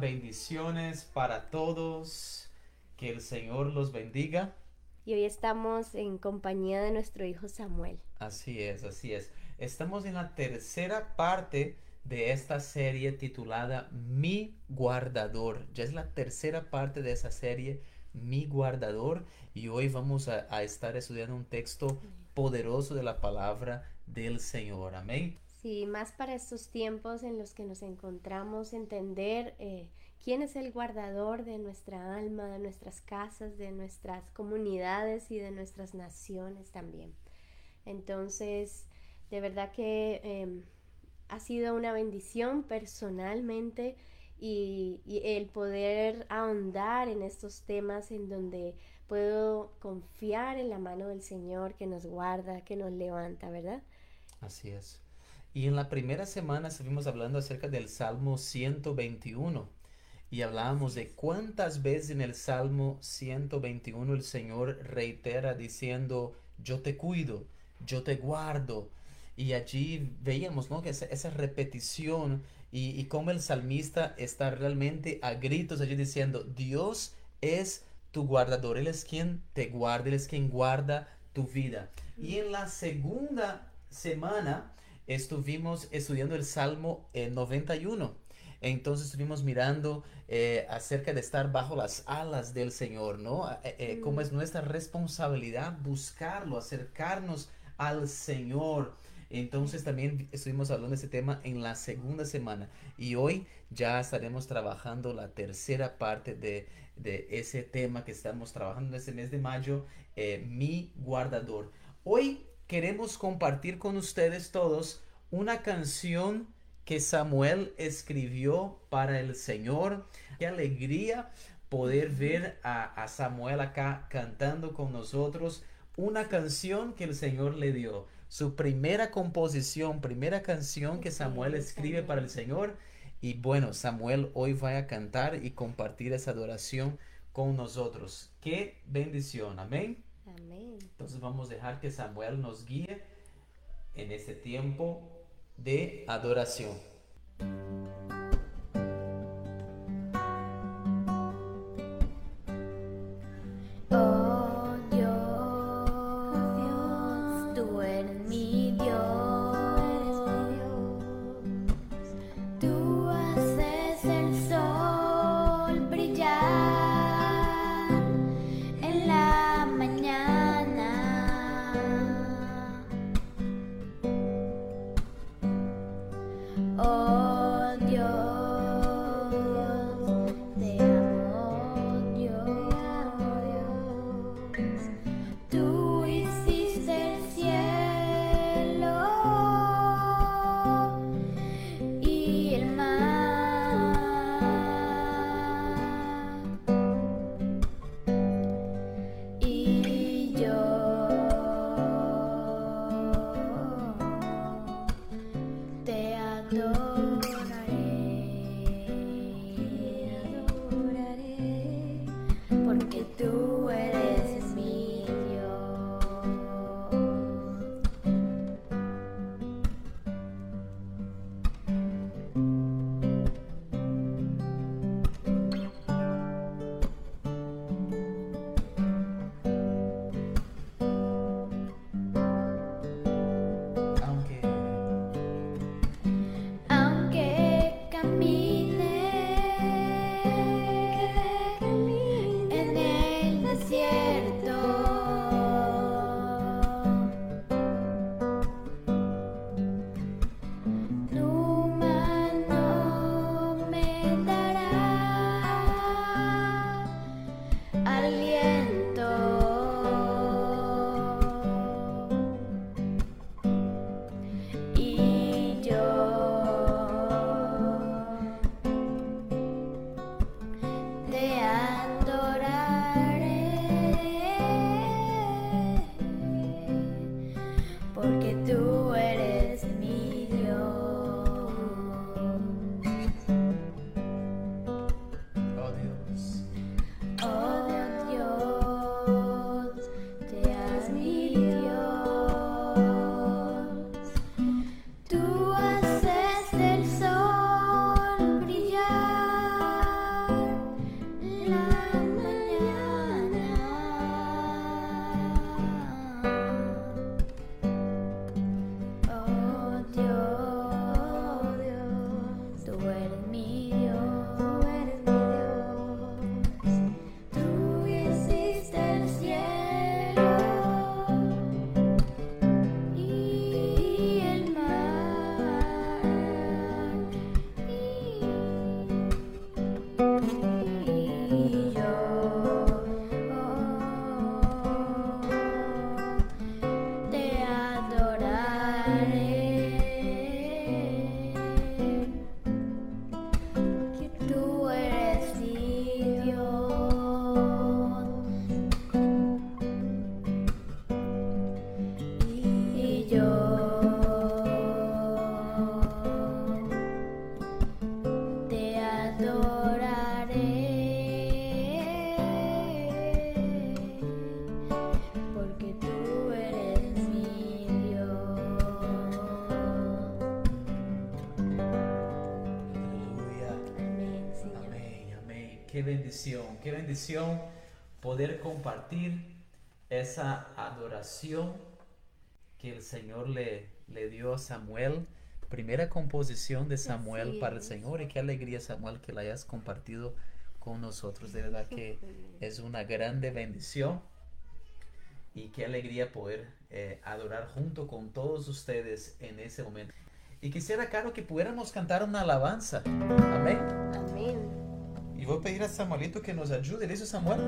bendiciones para todos. Que el Señor los bendiga. Y hoy estamos en compañía de nuestro hijo Samuel. Así es, así es. Estamos en la tercera parte de esta serie titulada Mi Guardador. Ya es la tercera parte de esa serie, Mi Guardador. Y hoy vamos a, a estar estudiando un texto poderoso de la palabra del Señor. Amén. Sí, más para estos tiempos en los que nos encontramos, entender eh, quién es el guardador de nuestra alma, de nuestras casas, de nuestras comunidades y de nuestras naciones también. Entonces, de verdad que em, ha sido una bendición personalmente y, y, el poder ahondar en estos temas en donde puedo confiar en la mano del Señor que nos guarda, que nos levanta, ¿verdad? Así es. Y en la primera semana estuvimos hablando acerca del Salmo 121 y hablábamos de cuántas veces en el Salmo 121 el Señor reitera diciendo, yo te cuido, yo te guardo. Y allí veíamos ¿no? que esa, esa repetición y, y cómo el salmista está realmente a gritos allí diciendo, Dios es tu guardador, Él es quien te guarda, Él es quien guarda tu vida. Y en la segunda semana estuvimos estudiando el Salmo 91. Entonces estuvimos mirando eh, acerca de estar bajo las alas del Señor, ¿no? Eh, eh, cómo es nuestra responsabilidad buscarlo, acercarnos al Señor. Entonces también estuvimos hablando de ese tema en la segunda semana y hoy ya estaremos trabajando la tercera parte de, de ese tema que estamos trabajando en este mes de mayo, mi guardador. Hoy queremos compartir con ustedes todos una canción que Samuel escribió para el Señor. Qué alegría poder ver a, a, Samuel acá cantando con nosotros una canción que el Señor le dio. Su primera composición, primera canción que Samuel escribe para el Señor. Y bueno, Samuel hoy va a cantar y compartir esa adoración con nosotros. Qué bendición. Amén. Entonces vamos a dejar que Samuel nos guíe en este tiempo de adoración. Bendición, qué bendición poder compartir esa adoración que el Señor le, le dio a Samuel. Primera composición de Samuel para el. Señor y qué alegría Samuel que la hayas compartido con nosotros. De verdad que es una grande bendición y qué alegría poder eh, adorar junto con todos ustedes en ese momento. Y quisiera, Caro, que pudiéramos cantar una alabanza. Amén. A pedir a Samuelito que nos ayude. ¿Listo, Samuel?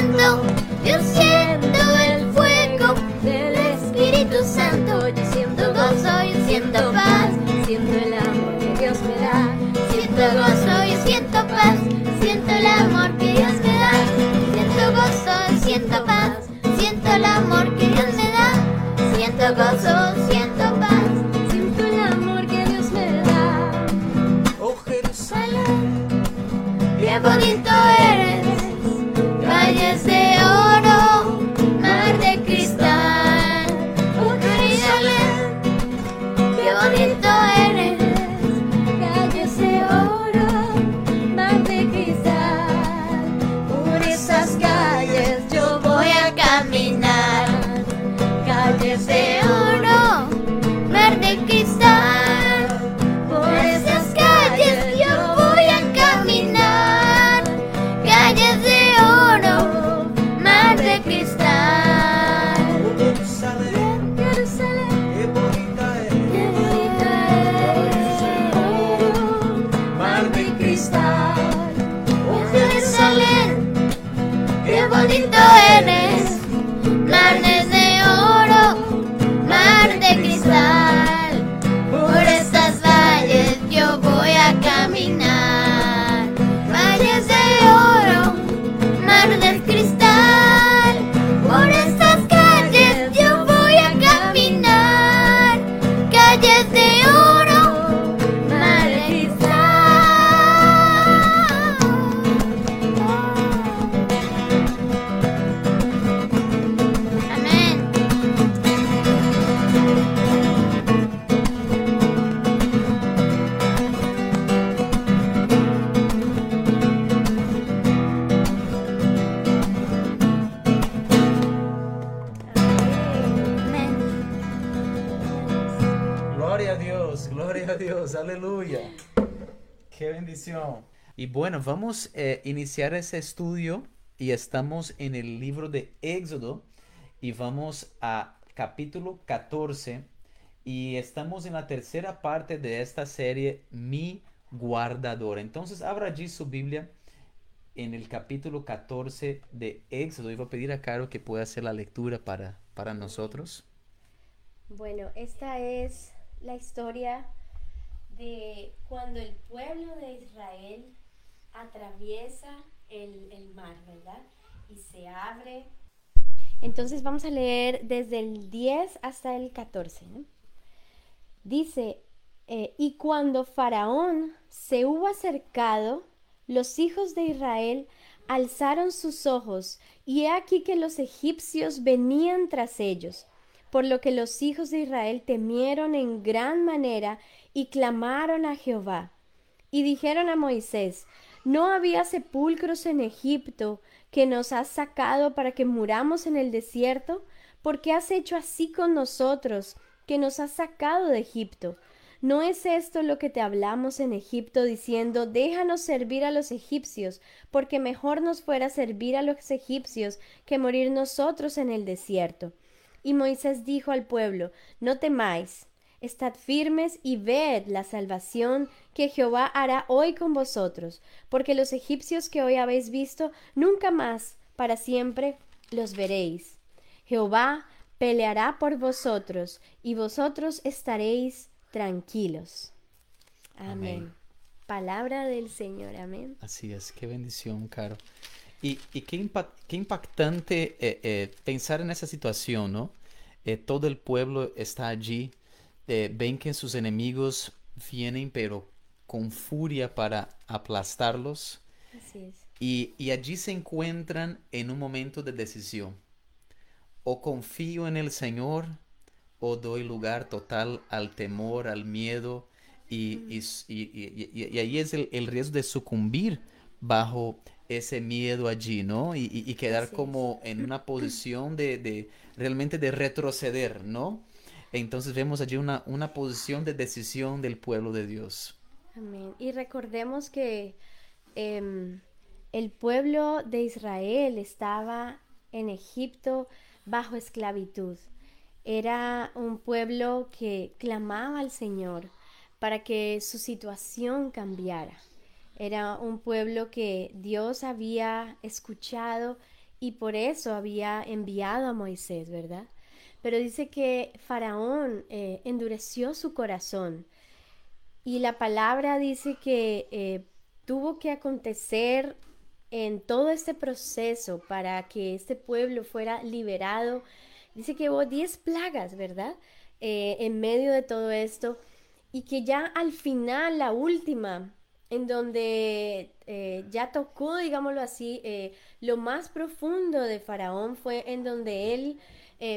andam, eu sei. Bueno, vamos a iniciar ese estudio y estamos en el libro de Éxodo y vamos a capítulo 14 y estamos en la tercera parte de esta serie, Mi guardador. Entonces, abra allí su Biblia en el capítulo 14 de Éxodo voy a pedir a Caro que pueda hacer la lectura para, para nosotros. Bueno, esta es la historia de cuando el pueblo de Israel atraviesa el, mar, ¿verdad? Y se abre. Entonces vamos a leer desde el 10 hasta el 14. ¿no? Dice, eh, y cuando Faraón se hubo acercado, los hijos de Israel alzaron sus ojos, y he aquí que los egipcios venían tras ellos, por lo que los hijos de Israel temieron en gran manera y clamaron a Jehová. Y dijeron a Moisés, ¿no había sepulcros en Egipto que nos has sacado para que muramos en el desierto? ¿Por qué has hecho así con nosotros, que nos has sacado de Egipto? ¿No es esto lo que te hablamos en Egipto diciendo, déjanos servir a los egipcios, porque mejor nos fuera servir a los egipcios que morir nosotros en el desierto? Y Moisés dijo al pueblo, no temáis, estad firmes y ved la salvación que Jehová hará hoy con vosotros, porque los egipcios que hoy habéis visto, nunca más para siempre los veréis. Jehová peleará por vosotros, y vosotros estaréis tranquilos. Amén. Amén. Palabra del Señor, amén. Así es, qué bendición, Caro. Y, y qué impactante eh, eh, pensar en esa situación, ¿no? Eh, todo el pueblo está allí, eh, ven que sus enemigos vienen, pero con furia para aplastarlos, Así es. y, y allí se encuentran en un momento de decisión. O confío en el Señor, o doy lugar total al temor, al miedo, y, y y- y- ahí es el, el riesgo de sucumbir bajo ese miedo allí, ¿no? Y, quedar como en una posición de, de realmente de retroceder, ¿no? Entonces vemos allí una, una posición de decisión del pueblo de Dios. Amén. Y recordemos que em, el pueblo de Israel estaba en Egipto bajo esclavitud. Era un pueblo que clamaba al Señor para que su situación cambiara. Era un pueblo que Dios había escuchado y por eso había enviado a Moisés, ¿verdad? Pero dice que Faraón eh, endureció su corazón. Y la palabra dice que eh, tuvo que acontecer en todo este proceso para que este pueblo fuera liberado. Dice que hubo 10 plagas, ¿verdad? Eh, en medio de todo esto. Y que ya al final, la última, en donde ya tocó, digámoslo así, lo más profundo de Faraón fue en donde él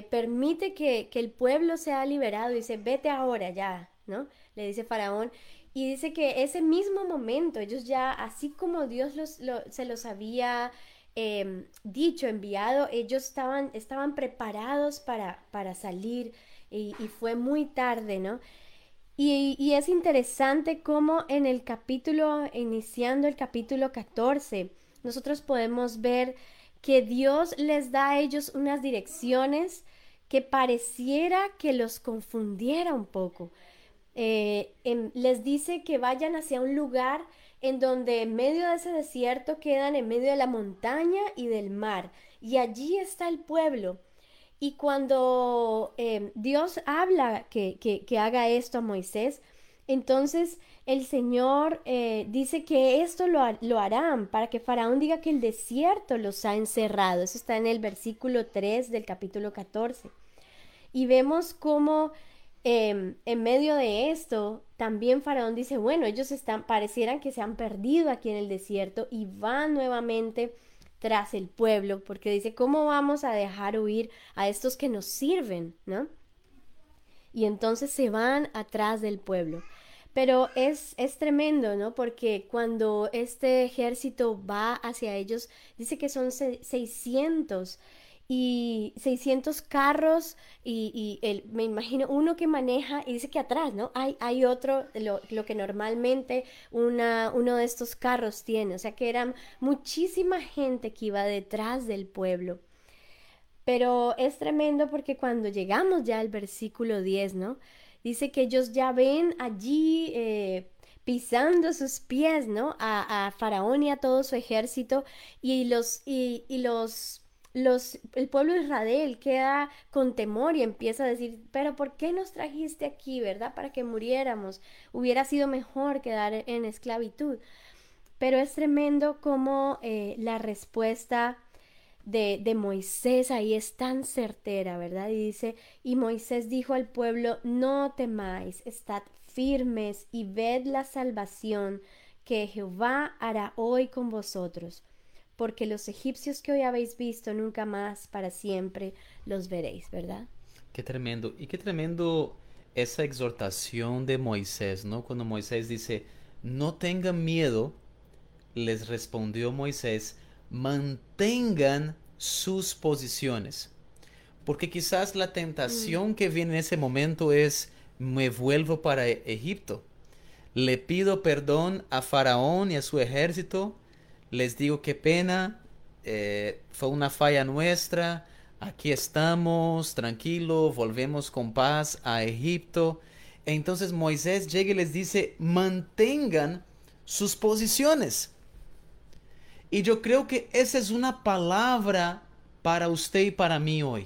permite que, el pueblo sea liberado y dice, vete ahora ya, ¿no? Le dice Faraón. Y dice que ese mismo momento, ellos ya, así como Dios los, se los había em, dicho, enviado, ellos estaban, estaban preparados para, para salir y, fue muy tarde, ¿no? Y, y, es interesante cómo en el capítulo, iniciando el capítulo 14, nosotros podemos ver que Dios les da a ellos unas direcciones que pareciera que los confundiera un poco. Eh, les dice que vayan hacia un lugar en donde en medio de ese desierto quedan en medio de la montaña y del mar. Y allí está el pueblo. Y cuando eh, Dios habla que, que, haga esto a Moisés, entonces el Señor eh, dice que esto lo, lo, harán para que Faraón diga que el desierto los ha encerrado. Eso está en el versículo 3 del capítulo 14. Y vemos cómo Em, en medio de esto, también Faraón dice, bueno, ellos están, parecieran que se han perdido aquí en el desierto y van nuevamente tras el pueblo, porque dice, ¿cómo vamos a dejar huir a estos que nos sirven? ¿No? Y entonces se van atrás del pueblo. Pero es, es tremendo, ¿no? Porque cuando este ejército va hacia ellos, dice que son 600 y 600 carros y, me imagino uno que maneja y dice que atrás, ¿no? Hay, hay otro, lo, lo, que normalmente una, uno de estos carros tiene, o sea que eran muchísima gente que iba detrás del pueblo. Pero es tremendo porque cuando llegamos ya al versículo 10, ¿no? Dice que ellos ya ven allí eh, pisando sus pies, ¿no? A, a, Faraón y a todo su ejército y los, y, y los los, el pueblo de Israel queda con temor y empieza a decir, pero ¿por qué nos trajiste aquí, verdad? Para que muriéramos. Hubiera sido mejor quedar en esclavitud. Pero es tremendo como eh, la respuesta de, de, Moisés ahí es tan certera, ¿verdad? Y dice, y Moisés dijo al pueblo, no temáis, estad firmes y ved la salvación que Jehová hará hoy con vosotros porque los egipcios que hoy habéis visto nunca más para siempre los veréis, ¿verdad? Qué tremendo. Y qué tremendo esa exhortación de Moisés, ¿no? Cuando Moisés dice, no tengan miedo, les respondió Moisés, mantengan sus posiciones. Porque quizás la tentación mm. que viene en ese momento es, me vuelvo para Egipto. Le pido perdón a Faraón y a su ejército les digo qué pena, eh, fue una falla nuestra, aquí estamos, tranquilo, volvemos con paz a Egipto. Entonces Moisés llega y les dice, mantengan sus posiciones. Y yo creo que esa es una palabra para usted y para mí hoy.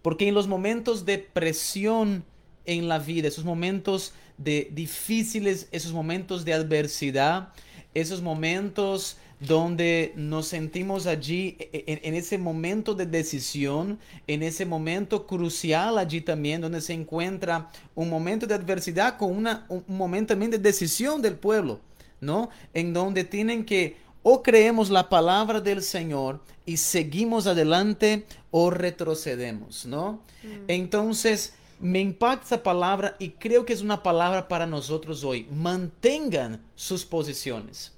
Porque en los momentos de presión en la vida, esos momentos de difíciles, esos momentos de adversidad, esos momentos donde nos sentimos allí e, e, en, ese momento de decisión, en ese momento crucial allí también, donde se encuentra un momento de adversidad con una, un momento también de decisión del pueblo, ¿no? En donde tienen que o creemos la palabra del Señor y seguimos adelante o retrocedemos, ¿no? Mm. Entonces, me impacta esa palabra y creo que es una palabra para nosotros hoy. Mantengan sus posiciones.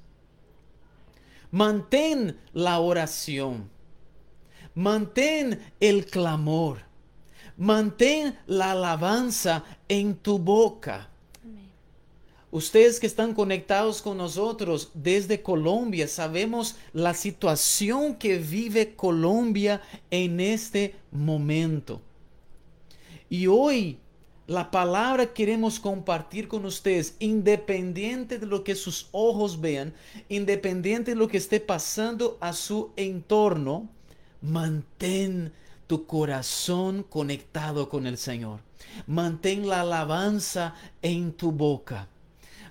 Mantén la oración. Mantén el clamor. Mantén la alabanza en tu boca. Ustedes que están conectados con nosotros desde Colombia, sabemos la situación que vive Colombia en este momento. Y hoy la palabra queremos compartir con ustedes, independiente de lo que sus ojos vean, independiente de lo que esté pasando a su entorno, mantén tu corazón conectado con el Señor. Mantén la alabanza en tu boca.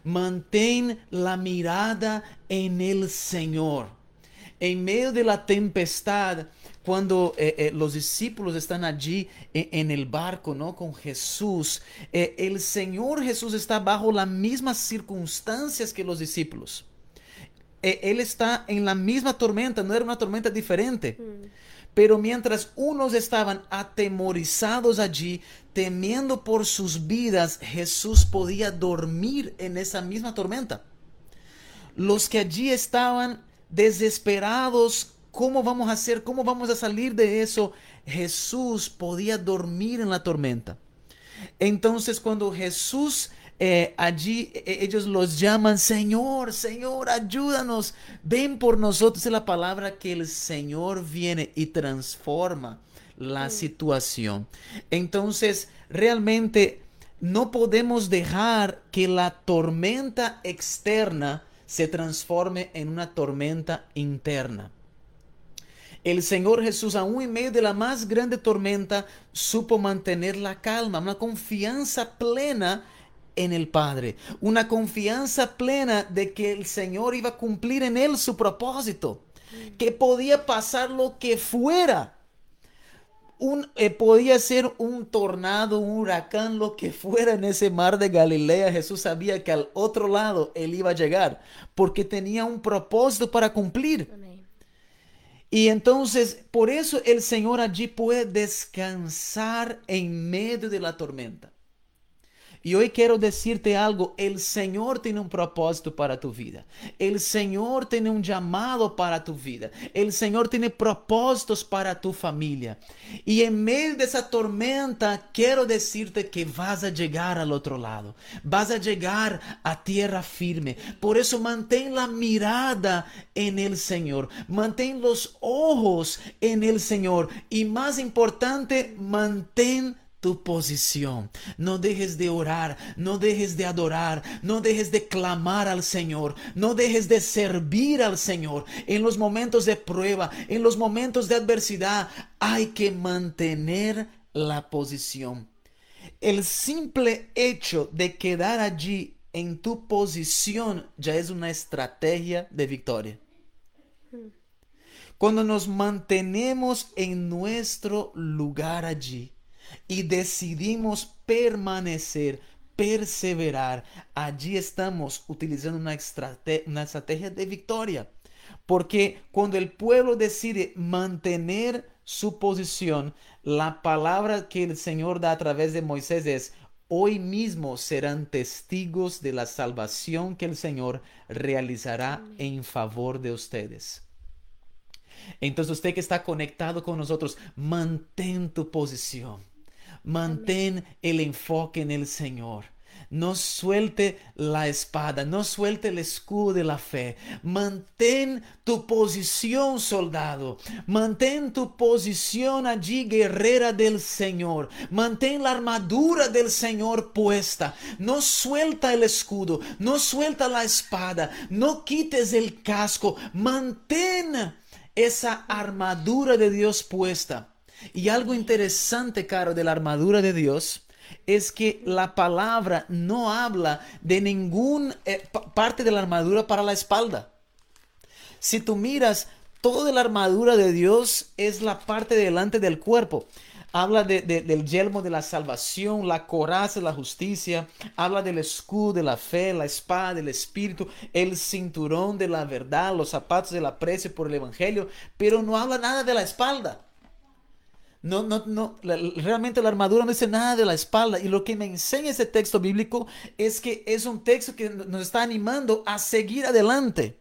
Mantén la mirada en el Señor. En medio de la tempestad, cuando eh, eh, los discípulos están allí en, en, el barco, ¿no? Con Jesús, eh, el Señor Jesús está bajo las mismas circunstancias que los discípulos. Eh, él está en la misma tormenta, no era una tormenta diferente. Mm. Pero mientras unos estaban atemorizados allí, temiendo por sus vidas, Jesús podía dormir en esa misma tormenta. Los que allí estaban desesperados, ¿cómo vamos a hacer? ¿Cómo vamos a salir de eso? Jesús podía dormir en la tormenta. Entonces cuando Jesús eh, allí eh, ellos los llaman, Señor, Señor, ayúdanos, ven por nosotros. Es la palabra que el Señor viene y transforma la situación. Entonces, realmente no podemos dejar que la tormenta externa se transforme en una tormenta interna. El Señor Jesús, aún en medio de la más grande tormenta, supo mantener la calma, una confianza plena en el Padre, una confianza plena de que el Señor iba a cumplir en él su propósito, que podía pasar lo que fuera. Un, eh, podía ser un tornado, un huracán, lo que fuera en ese mar de Galilea. Jesús sabía que al otro lado él iba a llegar porque tenía un propósito para cumplir. Y entonces, por eso el Señor allí puede descansar en medio de la tormenta. Y hoy quiero decirte algo, el Señor tiene un propósito para tu vida. El Señor tiene un llamado para tu vida. El Señor tiene propósitos para tu familia. Y en medio de esa tormenta, quiero decirte que vas a llegar al otro lado. Vas a llegar a tierra firme. Por eso mantén la mirada en el Señor. Mantén los ojos en el Señor. Y más importante, mantén tu posición. No dejes de orar, no dejes de adorar, no dejes de clamar al Señor, no dejes de servir al Señor. En los momentos de prueba, en los momentos de adversidad, hay que mantener la posición. El simple hecho de quedar allí en tu posición ya es una estrategia de victoria. Cuando nos mantenemos en nuestro lugar allí, y decidimos permanecer, perseverar, allí estamos utilizando una, una estrategia de victoria. Porque cuando el pueblo decide mantener su posición, la palabra que el Señor da a través de Moisés es, hoy mismo serán testigos de la salvación que el Señor realizará en favor de ustedes. Entonces usted que está conectado con nosotros, mantén tu posición. Mantén el enfoque en el Señor. No suelte la espada, no suelte el escudo de la fe. Mantén tu posición, soldado. Mantén tu posición allí, guerrera del Señor. Mantén la armadura del Señor puesta. No suelta el escudo, no suelta la espada, no quites el casco. Mantén esa armadura de Dios puesta. Y algo interesante, caro, de la armadura de Dios es que la palabra no habla de ninguna eh, parte de la armadura para la espalda. Si tú miras, toda la armadura de Dios es la parte delante del cuerpo. Habla del yelmo de la salvación, la coraza de la justicia, habla del escudo de la fe, la espada del espíritu, el cinturón de la verdad, los zapatos del aprecio por el evangelio, pero no habla nada de la espalda. No, no, no, realmente la armadura no dice nada de la espalda. Y lo que me enseña ese texto bíblico es que es un texto que nos está animando a seguir adelante.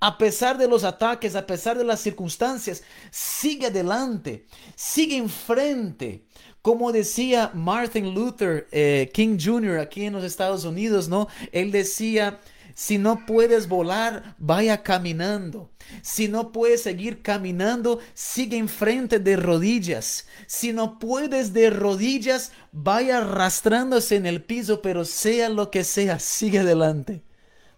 A pesar de los ataques, a pesar de las circunstancias, sigue adelante, sigue enfrente. Como decía Martin Luther eh, King Jr. aquí en los Estados Unidos, ¿no? Él decía, si no puedes volar, vaya caminando. Si no puedes seguir caminando, sigue enfrente de rodillas. Si no puedes de rodillas, vaya arrastrándose en el piso, pero sea lo que sea, sigue adelante.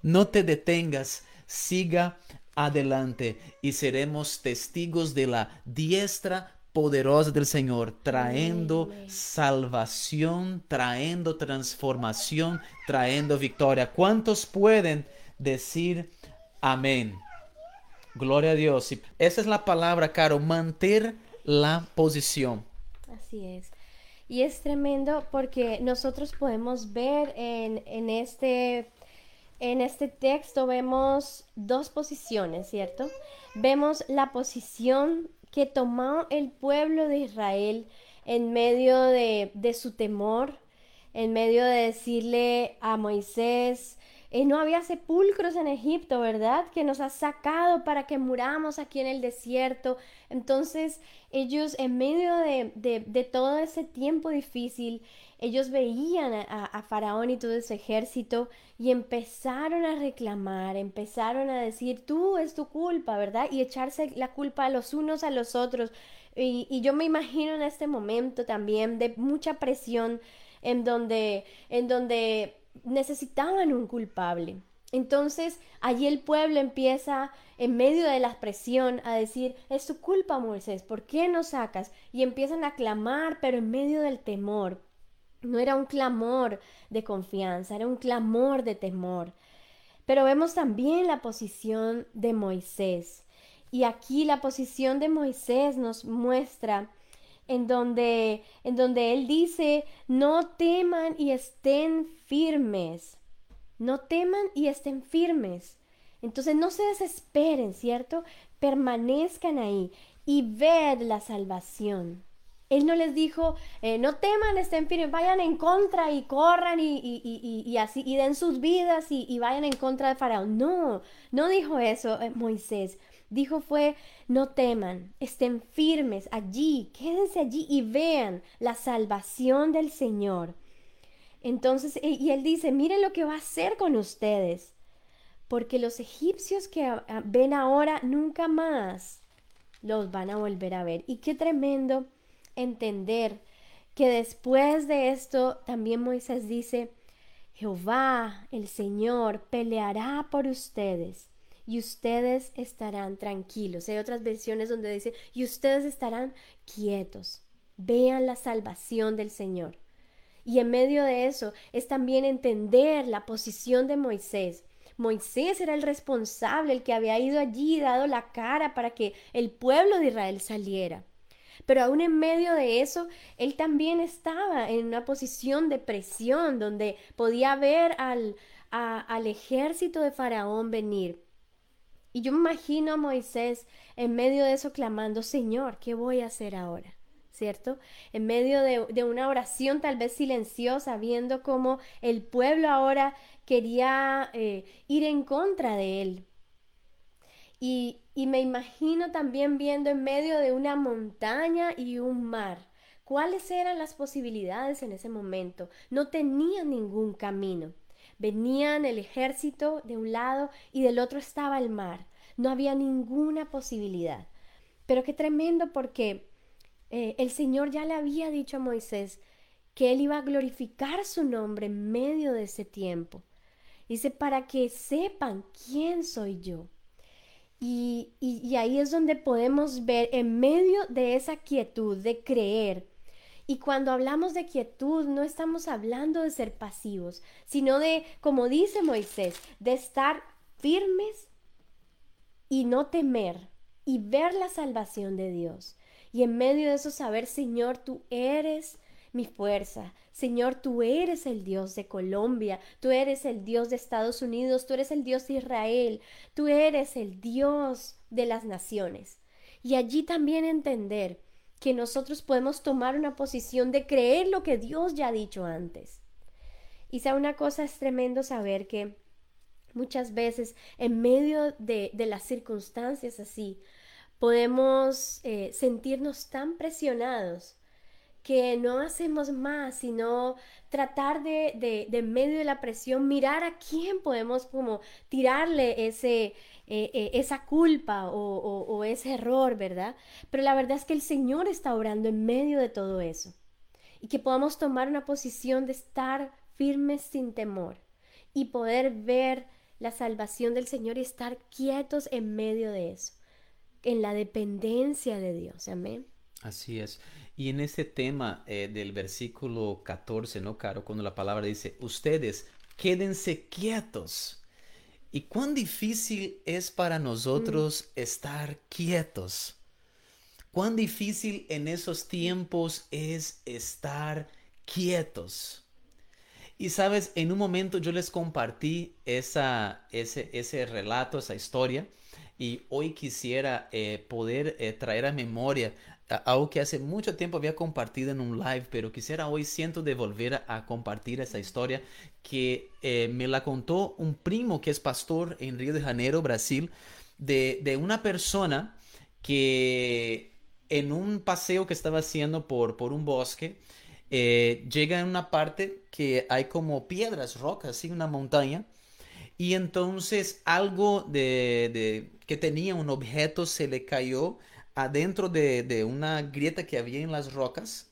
No te detengas, siga adelante y seremos testigos de la diestra poderosa del Señor, trayendo salvación, trayendo transformación, trayendo victoria. ¿Cuántos pueden decir amén? Gloria a Dios. Esa es la palabra, Caro, mantener la posición. Así es. Y es tremendo porque nosotros podemos ver en, en este, en este texto, vemos dos posiciones, ¿cierto? Vemos la posición que tomó el pueblo de Israel en medio de, de su temor, en medio de decirle a Moisés, eh, no había sepulcros en Egipto, ¿verdad? Que nos has sacado para que muramos aquí en el desierto. Entonces ellos en medio de, de- todo ese tiempo difícil, ellos veían a, a- Faraón y todo ese ejército y empezaron a reclamar, empezaron a decir, tú es tu culpa, ¿verdad? Y echarse la culpa a los unos a los otros. Y, y yo me imagino en este momento también de mucha presión en donde, en donde necesitaban un culpable. Entonces, allí el pueblo empieza, en medio de la presión, a decir, es tu culpa, Moisés, ¿por qué nos sacas? Y empiezan a clamar, pero en medio del temor. No era un clamor de confianza, era un clamor de temor. Pero vemos también la posición de Moisés. Y aquí la posición de Moisés nos muestra en donde, en donde él dice, no teman y estén firmes. No teman y estén firmes. Entonces no se desesperen, ¿cierto? Permanezcan ahí y ved la salvación. Él no les dijo, eh, no teman, estén firmes, vayan en contra y corran y, y- y- y- así, y den sus vidas y, vayan en contra de Faraón. No, no dijo eso eh, Moisés. Dijo fue, no teman, estén firmes allí, quédense allí y vean la salvación del Señor. Entonces, y él dice, miren lo que va a hacer con ustedes, porque los egipcios que ven ahora nunca más los van a volver a ver. Y qué tremendo entender que después de esto también Moisés dice, Jehová, el Señor, peleará por ustedes y ustedes estarán tranquilos. Hay otras versiones donde dice, y ustedes estarán quietos. Vean la salvación del Señor. Y en medio de eso es también entender la posición de Moisés. Moisés era el responsable, el que había ido allí y dado la cara para que el pueblo de Israel saliera. Pero aún en medio de eso, él también estaba en una posición de presión donde podía ver al, al ejército de Faraón venir. Y yo me imagino a Moisés en medio de eso clamando, Señor, ¿qué voy a hacer ahora? ¿Cierto? En medio de, de una oración tal vez silenciosa, viendo cómo el pueblo ahora quería eh, ir en contra de él. Y, me imagino también viendo en medio de una montaña y un mar. ¿Cuáles eran las posibilidades en ese momento? No tenían ningún camino. Venían el ejército de un lado y del otro estaba el mar. No había ninguna posibilidad. Pero qué tremendo porque eh, el Señor ya le había dicho a Moisés que él iba a glorificar su nombre en medio de ese tiempo. Dice, para que sepan quién soy yo. Y, y- ahí es donde podemos ver en medio de esa quietud de creer. Y cuando hablamos de quietud, no estamos hablando de ser pasivos, sino de, como dice Moisés, de estar firmes y no temer y ver la salvación de Dios. Y en medio de eso saber, Señor, tú eres mi fuerza. Señor, tú eres el Dios de Colombia, tú eres el Dios de Estados Unidos, tú eres el Dios de Israel, tú eres el Dios de las naciones. Y allí también entender que nosotros podemos tomar una posición de creer lo que Dios ya ha dicho antes. Y sea una cosa es tremendo saber que muchas veces en medio de, de las circunstancias así, podemos eh, sentirnos tan presionados que no hacemos más sino tratar de, de, de medio de la presión mirar a quién podemos como tirarle ese, eh, eh, esa culpa o, o- ese error, ¿verdad? Pero la verdad es que el Señor está orando en medio de todo eso y que podamos tomar una posición de estar firmes sin temor y poder ver la salvación del Señor y estar quietos en medio de eso, en la dependencia de Dios. Amén. Así es. Y en este tema eh, del versículo 14, ¿no, Caro? Cuando la palabra dice, ustedes quédense quietos. ¿Y cuán difícil es para nosotros estar quietos? ¿Cuán difícil en esos tiempos es estar quietos? Y sabes, en un momento yo les compartí esa, ese, ese relato, esa historia, y hoy quisiera eh, poder eh, traer a memoria algo que hace mucho tiempo había compartido en un live, pero quisiera hoy siento de volver a, compartir esa historia que eh, me la contó un primo que es pastor en Río de Janeiro, Brasil, de, de una persona que en un paseo que estaba haciendo por, por un bosque, eh, llega en una parte que hay como piedras, rocas, así una montaña, y entonces algo de, de, que tenía un objeto se le cayó adentro de, de una grieta que había en las rocas,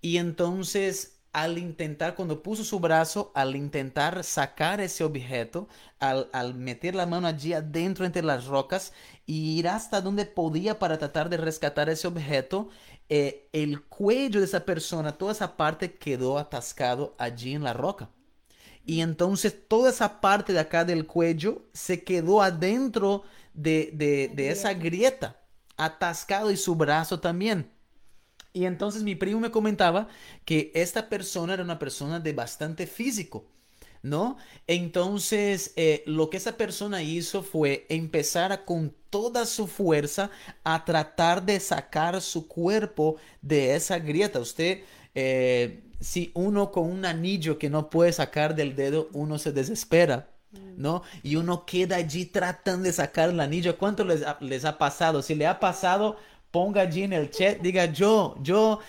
y entonces al intentar, cuando puso su brazo, al intentar sacar ese objeto, al, al, meter la mano allí adentro entre las rocas y ir hasta donde podía para tratar de rescatar ese objeto, eh, el cuello de esa persona, toda esa parte quedó atascado allí en la roca. Y entonces toda esa parte de acá del cuello se quedó adentro de, de, de esa grieta, atascado y su brazo también. Y entonces mi primo me comentaba que esta persona era una persona de bastante físico, ¿no? Entonces eh, lo que esa persona hizo fue empezar con toda su fuerza a tratar de sacar su cuerpo de esa grieta. Usted, eh, si uno con un anillo que no puede sacar del dedo, uno se desespera. ¿No? Y uno queda allí tratando de sacar el anillo. ¿Cuánto les ha, les ha pasado? Si le ha pasado, ponga allí en el chat, diga yo, yo,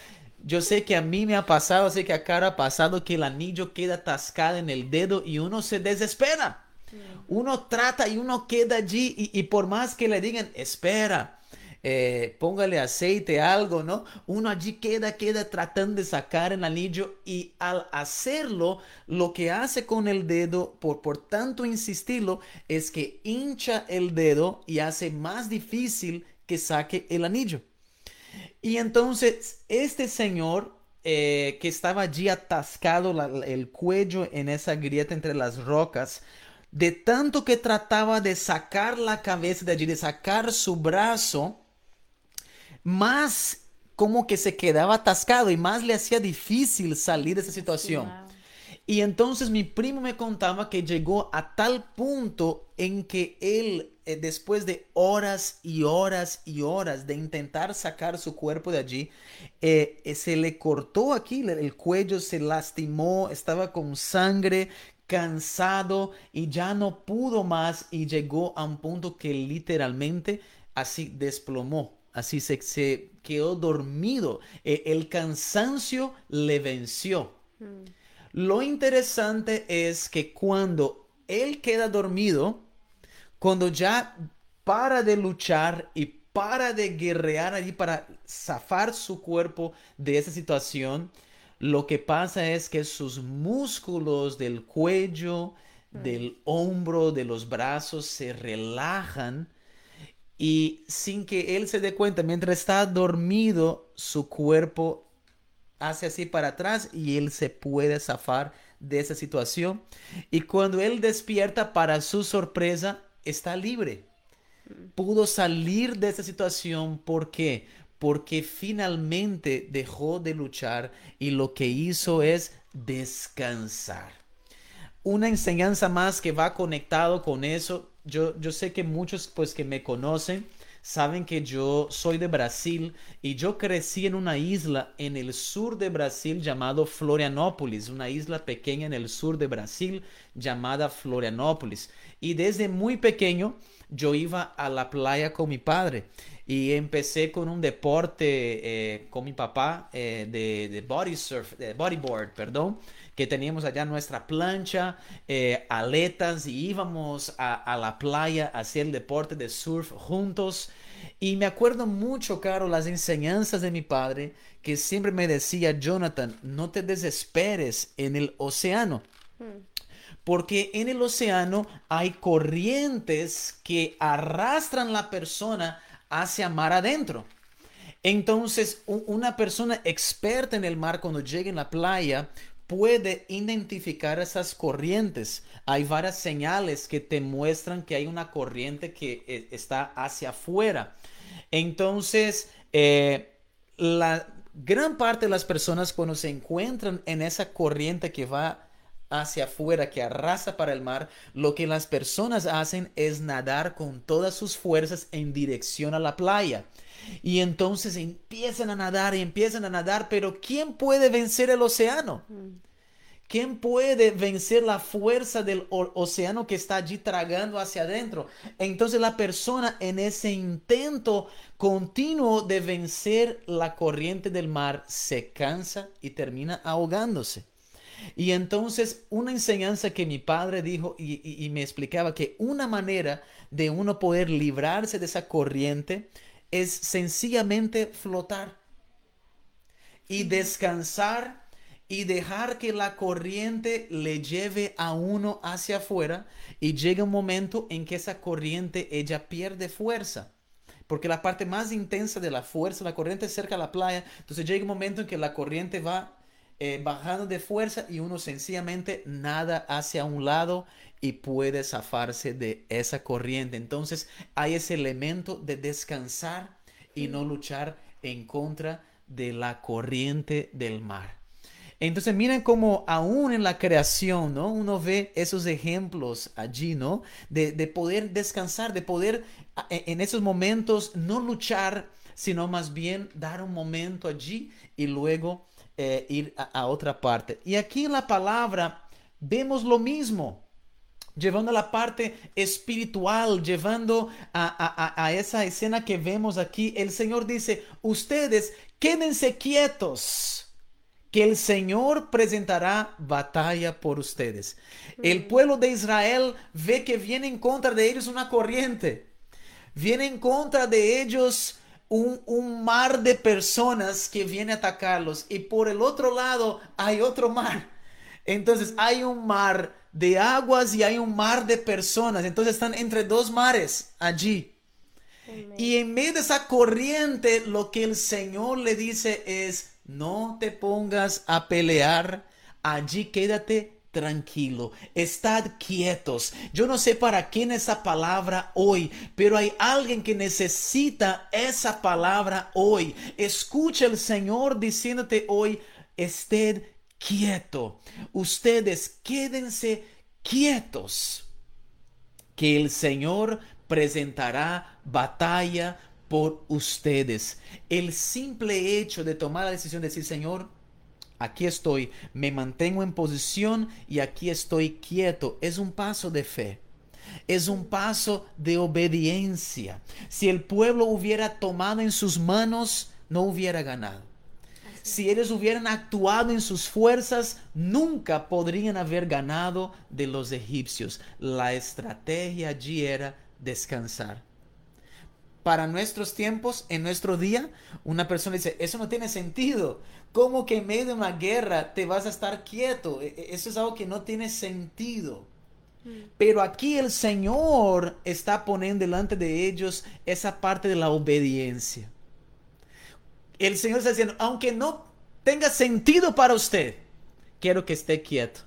yo sé que a mí me ha pasado, sé que a Cara ha pasado que el anillo queda atascado en el dedo y uno se desespera. Uno trata y uno queda allí y, y por más que le digan, espera, eh, póngale aceite, algo, ¿no? Uno allí queda, queda tratando de sacar el anillo y al hacerlo, lo que hace con el dedo, por, por tanto insistirlo, es que hincha el dedo y hace más difícil que saque el anillo. Y entonces este señor eh, que estaba allí atascado el cuello en esa grieta entre las rocas, de tanto que trataba de sacar la cabeza de allí, de sacar su brazo, más como que se quedaba atascado y más le hacía difícil salir de esa situación. Y entonces mi primo me contaba que llegó a tal punto en que él, eh, después de horas y horas y horas de intentar sacar su cuerpo de allí, eh, eh, se le cortó aquí el cuello, se lastimó, estaba con sangre, cansado y ya no pudo más y llegó a un punto que literalmente así desplomó, así se, se quedó dormido. Eh, el cansancio le venció. Mm. Lo interesante es que cuando él queda dormido, cuando ya para de luchar y para de guerrear allí para zafar su cuerpo de esa situación, lo que pasa es que sus músculos del cuello, del hombro, de los brazos se relajan y sin que él se dé cuenta, mientras está dormido, su cuerpo hace así para atrás y él se puede zafar de esa situación. Y cuando él despierta, para su sorpresa, está libre. Pudo salir de esa situación. ¿Por qué? Porque finalmente dejó de luchar y lo que hizo es descansar. Una enseñanza más que va conectado con eso. Yo, yo sé que muchos pues que me conocen saben que yo soy de Brasil y yo crecí en una isla en el sur de Brasil llamado Florianópolis, una isla pequeña en el sur de Brasil llamada Florianópolis. Y desde muy pequeño yo iba a la playa con mi padre y empecé con un deporte eh, con mi papá eh, de, body surf, de bodyboard, perdón que teníamos allá nuestra plancha, eh, aletas y íbamos a, a, la playa a hacer el deporte de surf juntos. Y me acuerdo mucho, Caro, las enseñanzas de mi padre que siempre me decía, Jonathan, no te desesperes en el océano. Hmm. Porque en el océano hay corrientes que arrastran la persona hacia mar adentro. Entonces, una persona experta en el mar cuando llega en la playa puede identificar esas corrientes. Hay varias señales que te muestran que hay una corriente que eh, está hacia afuera. Entonces, eh, la gran parte de las personas cuando se encuentran en esa corriente que va hacia afuera, que arrasa para el mar, lo que las personas hacen es nadar con todas sus fuerzas en dirección a la playa. Y entonces empiezan a nadar y empiezan a nadar, pero ¿quién puede vencer el océano? ¿Quién puede vencer la fuerza del océano que está allí tragando hacia adentro? Entonces la persona en ese intento continuo de vencer la corriente del mar se cansa y termina ahogándose. Y entonces una enseñanza que mi padre dijo y, y- y me explicaba que una manera de uno poder librarse de esa corriente es sencillamente flotar y descansar y dejar que la corriente le lleve a uno hacia afuera y llega un momento en que esa corriente ella pierde fuerza. Porque la parte más intensa de la fuerza, la corriente es cerca de la playa, entonces llega un momento en que la corriente va eh, bajando de fuerza y uno sencillamente nada hacia un lado y puede zafarse de esa corriente. Entonces hay ese elemento de descansar y no luchar en contra de la corriente del mar. Entonces miren cómo aún en la creación, ¿no? Uno ve esos ejemplos allí, ¿no? De, de poder descansar, de poder e- en esos momentos no luchar, sino más bien dar un momento allí y luego eh, ir a, a otra parte. Y aquí en la palabra vemos lo mismo llevando a la parte espiritual, llevando a, a- a- esa escena que vemos aquí, el Señor dice, ustedes quédense quietos, que el Señor presentará batalla por ustedes. El pueblo de Israel ve que viene en contra de ellos una corriente, viene en contra de ellos un, un mar de personas que viene a atacarlos y por el otro lado hay otro mar. Entonces hay un mar de aguas y hay un mar de personas. Entonces están entre dos mares allí. Y en medio de esa corriente, lo que el Señor le dice es, no te pongas a pelear, allí quédate tranquilo, estad quietos. Yo no sé para quién esa palabra hoy, pero hay alguien que necesita esa palabra hoy. Escucha el Señor diciéndote hoy, ested quieto. Ustedes quédense quietos que el Señor presentará batalla por ustedes. El simple hecho de tomar la decisión de decir, Señor, aquí estoy, me mantengo en posición y aquí estoy quieto, es un paso de fe. Es un paso de obediencia. Si el pueblo hubiera tomado en sus manos, no hubiera ganado. Si ellos hubieran actuado en sus fuerzas, nunca podrían haber ganado de los egipcios. La estrategia allí era descansar. Para nuestros tiempos, en nuestro día, una persona dice, eso no tiene sentido. ¿Cómo que en medio de una guerra te vas a estar quieto? E- e- Eso es algo que no tiene sentido. Pero aquí el Señor está poniendo delante de ellos esa parte de la obediencia. El Señor está diciendo, aunque no tenga sentido para usted, quiero que esté quieto.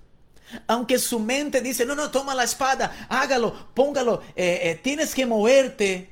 Aunque su mente dice, no, no, toma la espada, hágalo, póngalo, eh, eh, tienes que moverte.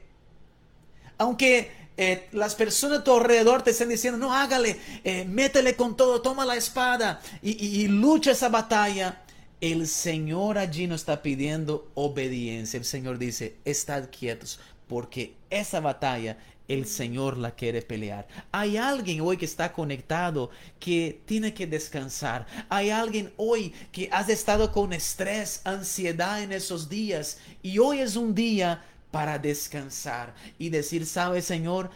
Aunque eh, las personas a tu alrededor te estén diciendo, no, hágale, métele con todo, toma la espada y lucha esa batalla. El Señor allí nos está pidiendo obediencia. El Señor dice, estad quietos, porque esa batalla el Señor la quiere pelear. Hay alguien hoy que está conectado que tiene que descansar. Hay alguien hoy que has estado con estrés, ansiedad en esos días y hoy es un día para descansar y decir, ¿sabes, Señor?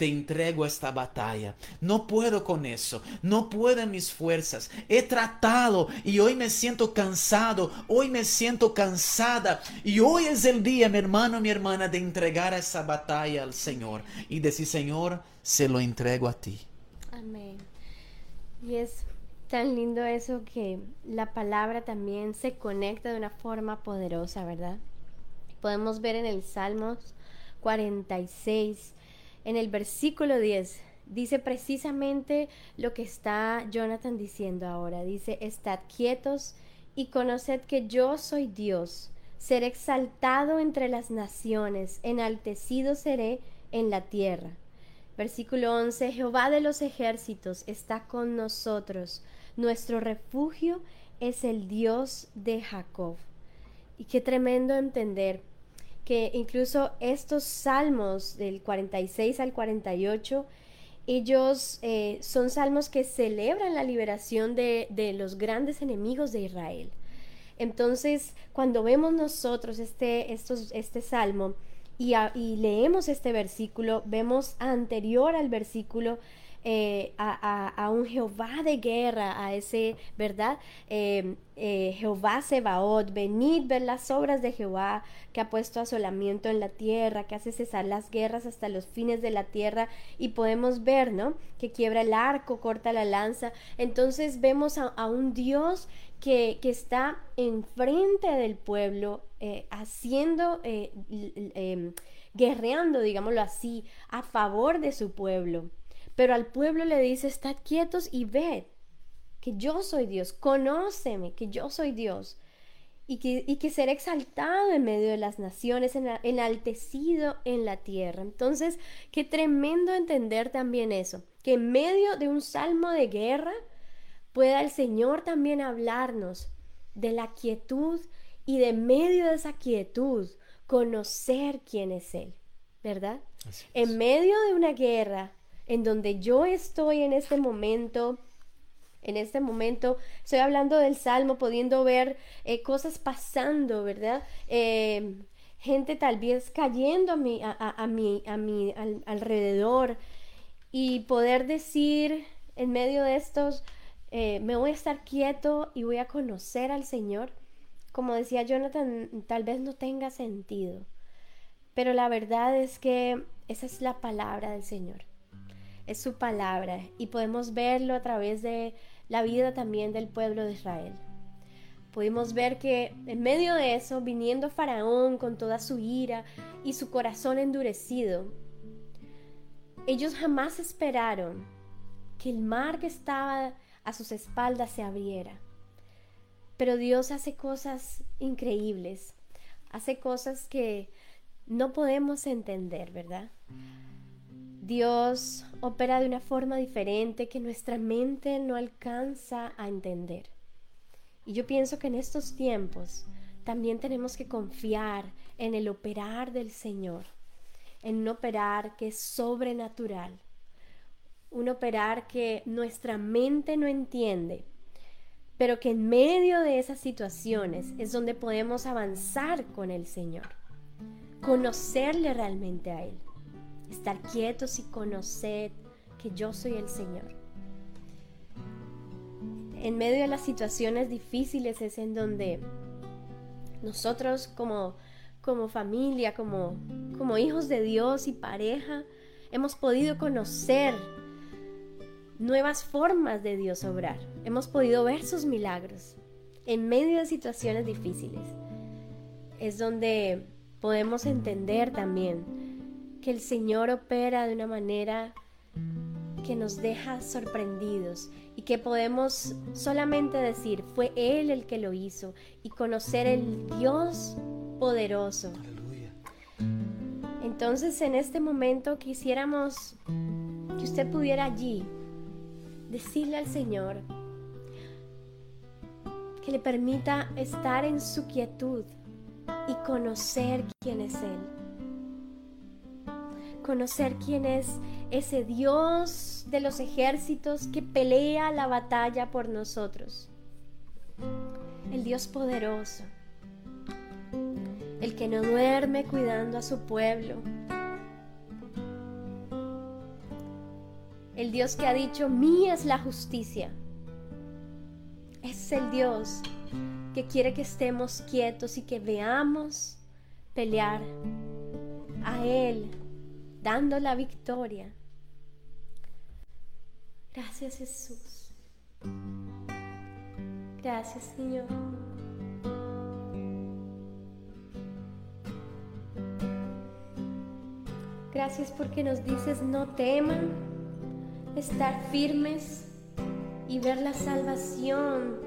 Te entrego esta batalla. No puedo con eso. No puedo mis fuerzas. He tratado y hoy me siento cansado. Hoy me siento cansada. Y hoy es el día, mi hermano, mi hermana, de entregar esa batalla al Señor. Y decir, Señor, se lo entrego a ti. Amén. Y es tan lindo eso que la palabra también se conecta de una forma poderosa, ¿verdad? Podemos ver en el Salmos 46 en el versículo 10 dice precisamente lo que está Jonathan diciendo ahora. Dice, estad quietos y conoced que yo soy Dios. Seré exaltado entre las naciones, enaltecido seré en la tierra. Versículo 11, Jehová de los ejércitos está con nosotros. Nuestro refugio es el Dios de Jacob. Y qué tremendo entender que incluso estos salmos del 46 al 48, ellos eh, son salmos que celebran la liberación de, de los grandes enemigos de Israel. Entonces, cuando vemos nosotros este, estos, este salmo y, y, leemos este versículo, vemos anterior al versículo eh, a, un Jehová de guerra, a ese, ¿verdad? Eh, eh, Jehová Sebaot, venid ver las obras de Jehová, que ha puesto asolamiento en la tierra, que hace cesar las guerras hasta los fines de la tierra, y podemos ver, ¿no? Que quiebra el arco, corta la lanza. Entonces vemos a, un Dios que, está enfrente del pueblo, haciendo, em, guerreando, digámoslo así, a favor de su pueblo. Pero al pueblo le dice, estad quietos y ved que yo soy Dios, conóceme que yo soy Dios. Y que, y que seré exaltado en medio de las naciones, enaltecido en la tierra. Entonces, qué tremendo entender también eso, que en medio de un salmo de guerra pueda el Señor también hablarnos de la quietud y de medio de esa quietud conocer quién es Él, ¿verdad? En medio de una guerra, en donde yo estoy en este momento, en este momento, estoy hablando del Salmo, pudiendo ver eh, cosas pasando, ¿verdad? Eh, gente tal vez cayendo a mi, a, a, alrededor y poder decir en medio de estos, eh, me voy a estar quieto y voy a conocer al Señor. Como decía Jonathan, tal vez no tenga sentido, pero la verdad es que esa es la palabra del Señor es su palabra y podemos verlo a través de la vida también del pueblo de Israel. Pudimos ver que en medio de eso, viniendo Faraón con toda su ira y su corazón endurecido, ellos jamás esperaron que el mar que estaba a sus espaldas se abriera. Pero Dios hace cosas increíbles, hace cosas que no podemos entender, ¿verdad? Dios opera de una forma diferente que nuestra mente no alcanza a entender. Y yo pienso que en estos tiempos también tenemos que confiar en el operar del Señor, en un operar que es sobrenatural, un operar que nuestra mente no entiende, pero que en medio de esas situaciones es donde podemos avanzar con el Señor, conocerle realmente a Él estar quietos y conocer que yo soy el Señor. En medio de las situaciones difíciles es en donde nosotros como, como familia, como, como hijos de Dios y pareja, hemos podido conocer nuevas formas de Dios obrar. Hemos podido ver sus milagros en medio de situaciones difíciles. Es donde podemos entender también que el Señor opera de una manera que nos deja sorprendidos y que podemos solamente decir, fue Él el que lo hizo y conocer el Dios poderoso. Entonces en este momento quisiéramos que usted pudiera allí decirle al Señor que le permita estar en su quietud y conocer quién es Él conocer quién es ese Dios de los ejércitos que pelea la batalla por nosotros. El Dios poderoso, el que no duerme cuidando a su pueblo. El Dios que ha dicho, mía es la justicia. Es el Dios que quiere que estemos quietos y que veamos pelear a Él dando la victoria. Gracias Jesús. Gracias Señor. Gracias porque nos dices no teman, estar firmes y ver la salvación,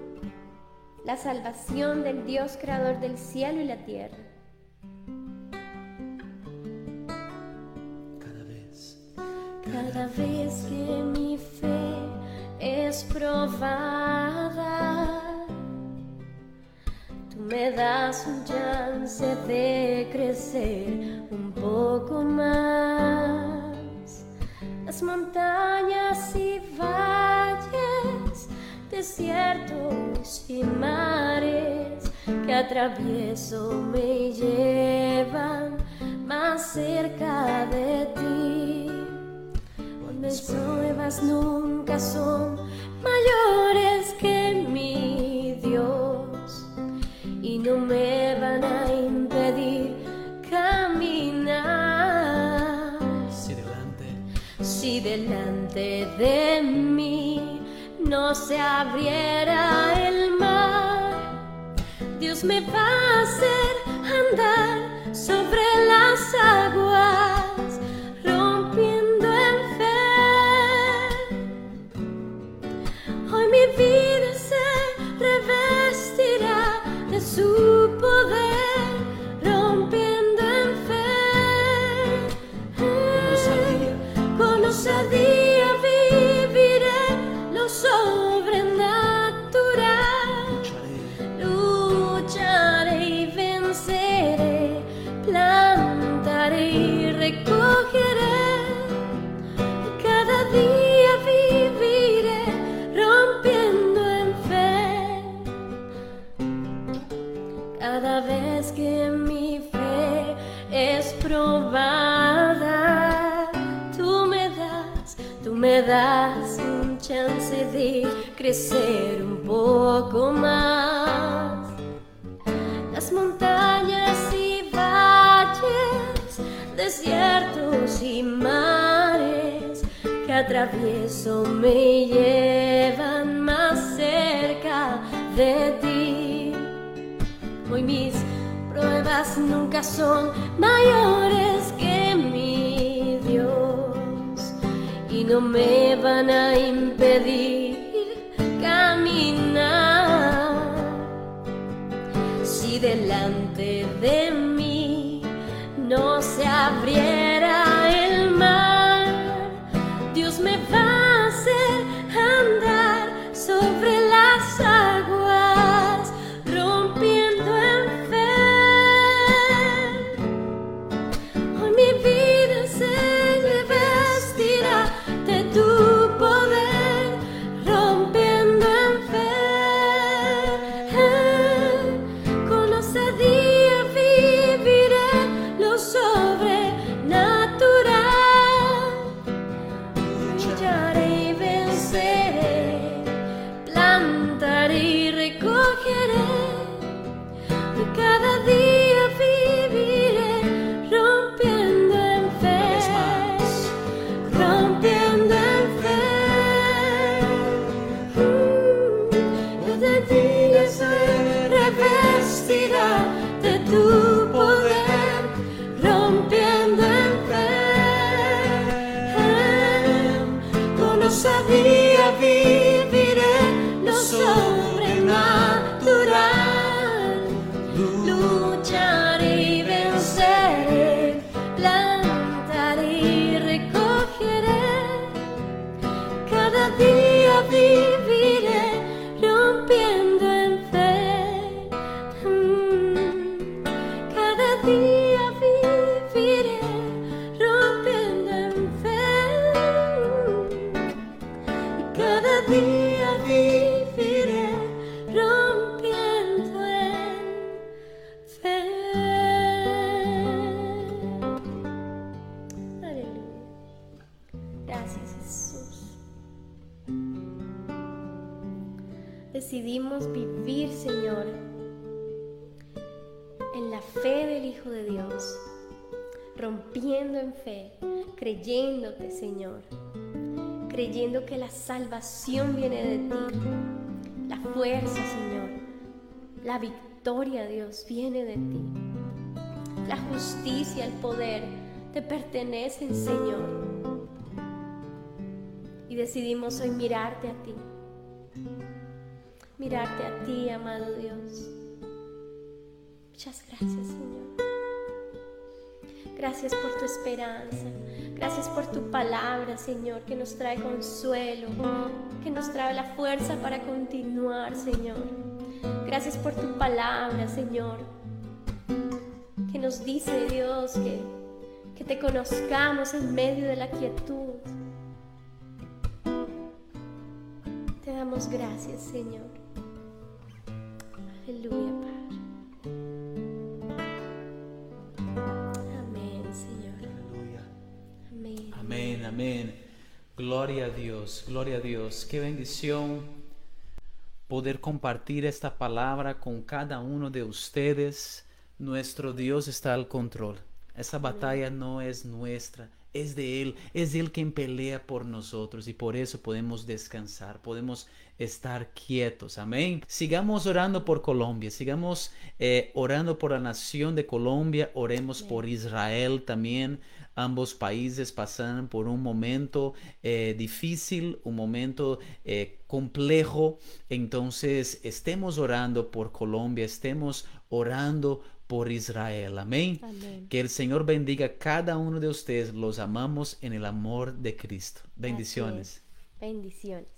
la salvación del Dios creador del cielo y la tierra. que mi fe es probada, tú me das un chance de crecer un poco más. Las montañas y valles, desiertos y mares que atravieso me llevan más cerca de ti. Mis pruebas nunca son mayores que mi Dios y no me van a impedir caminar. Si delante, si delante de mí no se abriera el mar, Dios me va a hacer andar sobre las aguas. salvación viene de ti. La fuerza, Señor. La victoria, Dios, viene de ti. La justicia, el poder, te pertenecen, Señor. Y decidimos hoy mirarte a ti. Mirarte a ti, amado Dios. Muchas gracias, Señor. Gracias por tu esperanza. Gracias por tu palabra, Señor, que nos trae consuelo, que nos trae la fuerza para continuar, Señor. Gracias por tu palabra, Señor, que nos dice, Dios, que, que te conozcamos en medio de la quietud. Te damos gracias, Señor. Aleluya, Amén. Gloria a Dios, gloria a Dios. Qué bendición poder compartir esta palabra con cada uno de ustedes. Nuestro Dios está al control. Esa batalla no es nuestra, es de Él. Es Él quien pelea por nosotros y por eso podemos descansar, podemos estar quietos. Amén. Sigamos orando por Colombia, sigamos eh, orando por la nación de Colombia, oremos por Israel también. Ambos países pasan por un momento eh, difícil, un momento eh, complejo. Entonces, estemos orando por Colombia, estemos orando por Israel. Amén. Amén. Que el Señor bendiga a cada uno de ustedes. Los amamos en el amor de Cristo. Bendiciones. es. Bendiciones.